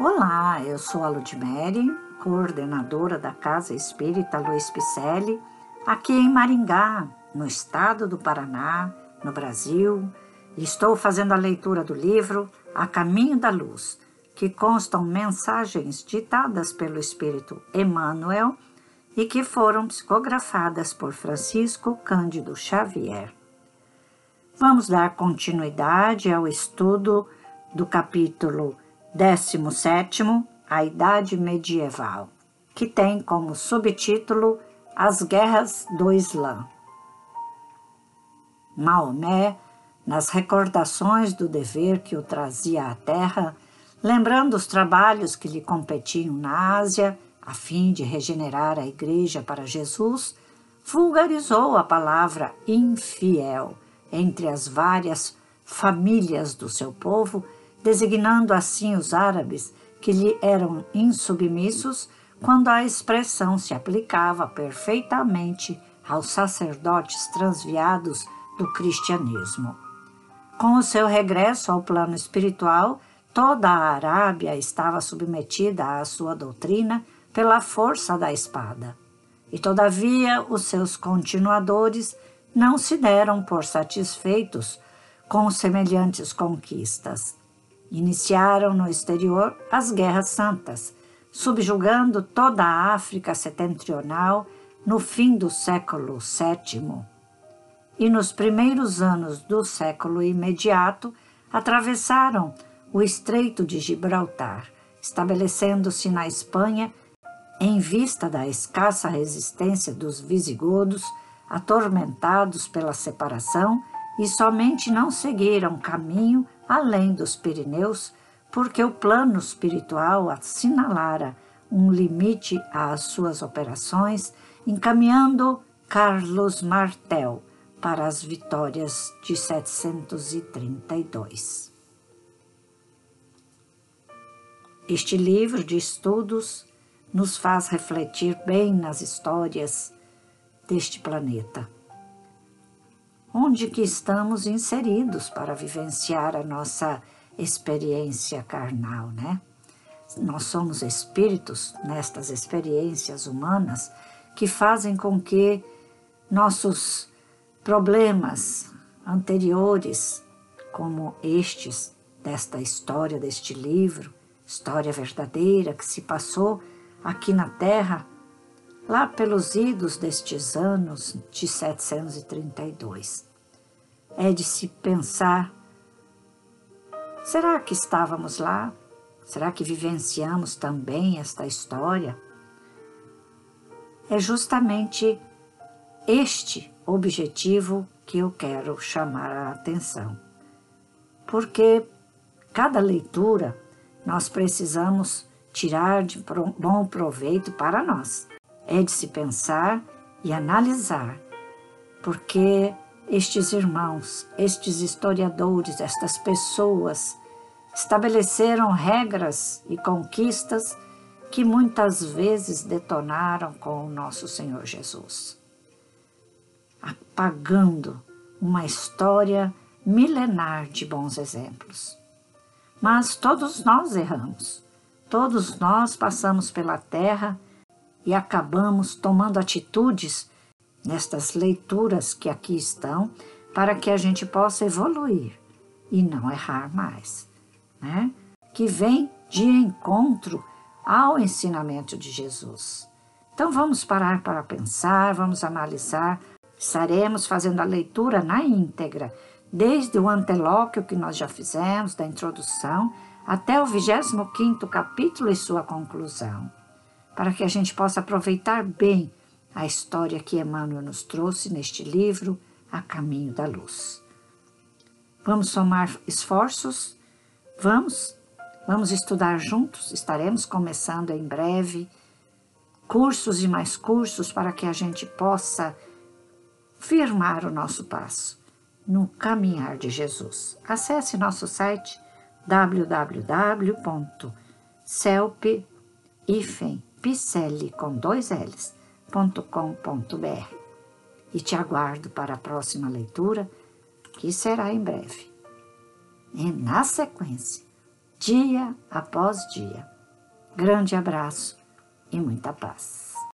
Olá, eu sou a Ludmere, coordenadora da Casa Espírita Luiz Picelli, aqui em Maringá, no estado do Paraná, no Brasil. Estou fazendo a leitura do livro A Caminho da Luz, que constam mensagens ditadas pelo Espírito Emmanuel e que foram psicografadas por Francisco Cândido Xavier. Vamos dar continuidade ao estudo do capítulo 17, A Idade Medieval, que tem como subtítulo As Guerras do Islã. Maomé, nas recordações do dever que o trazia à terra, lembrando os trabalhos que lhe competiam na Ásia, a fim de regenerar a igreja para Jesus, vulgarizou a palavra infiel entre as várias famílias do seu povo designando assim os árabes que lhe eram insubmissos quando a expressão se aplicava perfeitamente aos sacerdotes transviados do cristianismo. Com o seu regresso ao plano espiritual, toda a Arábia estava submetida à sua doutrina pela força da espada. E todavia os seus continuadores não se deram por satisfeitos com semelhantes conquistas. Iniciaram no exterior as Guerras Santas, subjugando toda a África setentrional no fim do século VII. E nos primeiros anos do século imediato, atravessaram o Estreito de Gibraltar, estabelecendo-se na Espanha em vista da escassa resistência dos visigodos, atormentados pela separação, e somente não seguiram caminho além dos Pirineus, porque o plano espiritual assinalara um limite às suas operações, encaminhando Carlos Martel para as vitórias de 732. Este livro de estudos nos faz refletir bem nas histórias deste planeta onde que estamos inseridos para vivenciar a nossa experiência carnal, né? Nós somos espíritos nestas experiências humanas que fazem com que nossos problemas anteriores, como estes desta história deste livro, história verdadeira que se passou aqui na Terra, lá pelos idos destes anos de 732. É de se pensar: será que estávamos lá? Será que vivenciamos também esta história? É justamente este objetivo que eu quero chamar a atenção. Porque cada leitura nós precisamos tirar de bom proveito para nós é de se pensar e analisar, porque estes irmãos, estes historiadores, estas pessoas estabeleceram regras e conquistas que muitas vezes detonaram com o nosso Senhor Jesus, apagando uma história milenar de bons exemplos. Mas todos nós erramos, todos nós passamos pela terra e acabamos tomando atitudes nestas leituras que aqui estão para que a gente possa evoluir e não errar mais, né? Que vem de encontro ao ensinamento de Jesus. Então vamos parar para pensar, vamos analisar. Estaremos fazendo a leitura na íntegra, desde o antelóquio que nós já fizemos, da introdução, até o 25º capítulo e sua conclusão para que a gente possa aproveitar bem a história que Emmanuel nos trouxe neste livro, A Caminho da Luz. Vamos somar esforços? Vamos? Vamos estudar juntos? Estaremos começando em breve cursos e mais cursos para que a gente possa firmar o nosso passo no caminhar de Jesus. Acesse nosso site www.celp.ifem picelli com dois L's. E te aguardo para a próxima leitura, que será em breve. E na sequência, dia após dia. Grande abraço e muita paz.